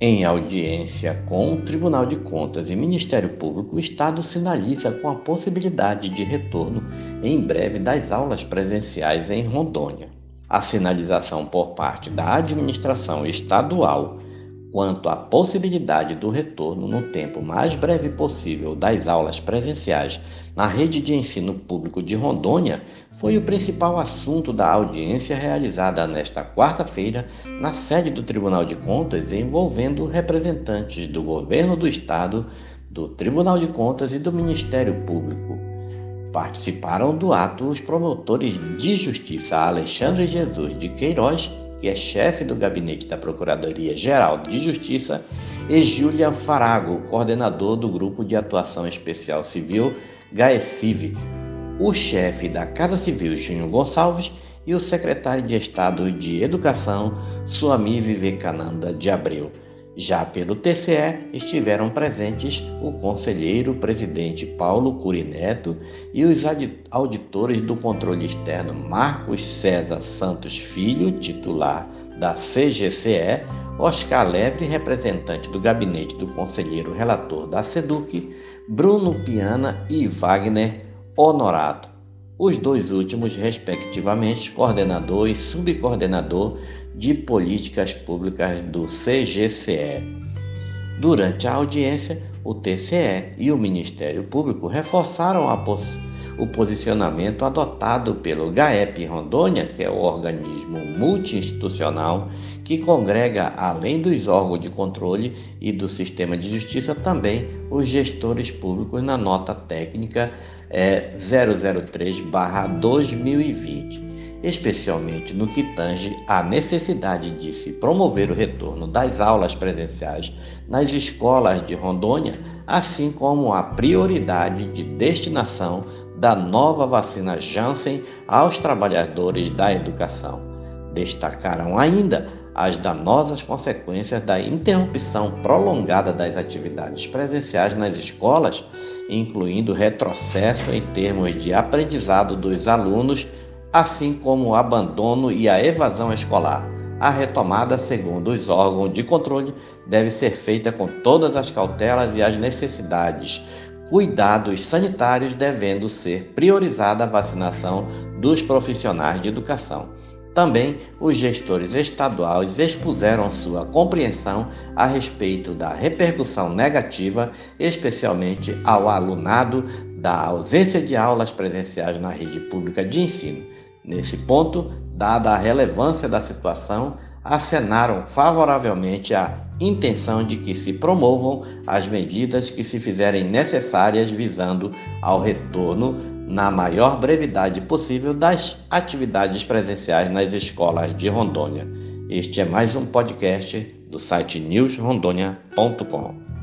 Em audiência com o Tribunal de Contas e Ministério Público, o Estado sinaliza com a possibilidade de retorno em breve das aulas presenciais em Rondônia. A sinalização por parte da administração estadual quanto à possibilidade do retorno no tempo mais breve possível das aulas presenciais na rede de ensino público de Rondônia foi o principal assunto da audiência realizada nesta quarta-feira na sede do Tribunal de Contas, envolvendo representantes do governo do estado, do Tribunal de Contas e do Ministério Público. Participaram do ato os promotores de justiça Alexandre Jesus de Queiroz que é chefe do gabinete da Procuradoria-Geral de Justiça, e Julian Farago, coordenador do Grupo de Atuação Especial Civil GAECIV, o chefe da Casa Civil Júnior Gonçalves e o secretário de Estado de Educação Suami Vivekananda de Abreu. Já pelo TCE estiveram presentes o conselheiro presidente Paulo Curineto e os auditores do controle externo Marcos César Santos Filho, titular da CGCE, Oscar Lebre, representante do gabinete do conselheiro relator da SEDUC, Bruno Piana e Wagner Honorato os dois últimos, respectivamente, coordenador e subcoordenador de políticas públicas do CGCE. Durante a audiência, o TCE e o Ministério Público reforçaram pos o posicionamento adotado pelo GAEP Rondônia, que é o organismo multiinstitucional que congrega, além dos órgãos de controle e do sistema de justiça, também os gestores públicos na nota técnica é, 003-2020, especialmente no que tange à necessidade de se promover o retorno das aulas presenciais nas escolas de Rondônia, assim como a prioridade de destinação da nova vacina Janssen aos trabalhadores da educação. Destacaram ainda as danosas consequências da interrupção prolongada das atividades presenciais nas escolas, incluindo retrocesso em termos de aprendizado dos alunos, assim como o abandono e a evasão escolar. A retomada, segundo os órgãos de controle, deve ser feita com todas as cautelas e as necessidades, cuidados sanitários devendo ser priorizada a vacinação dos profissionais de educação. Também os gestores estaduais expuseram sua compreensão a respeito da repercussão negativa, especialmente ao alunado, da ausência de aulas presenciais na rede pública de ensino. Nesse ponto, dada a relevância da situação, acenaram favoravelmente a intenção de que se promovam as medidas que se fizerem necessárias visando ao retorno na maior brevidade possível das atividades presenciais nas escolas de Rondônia. Este é mais um podcast do site newsrondônia.com.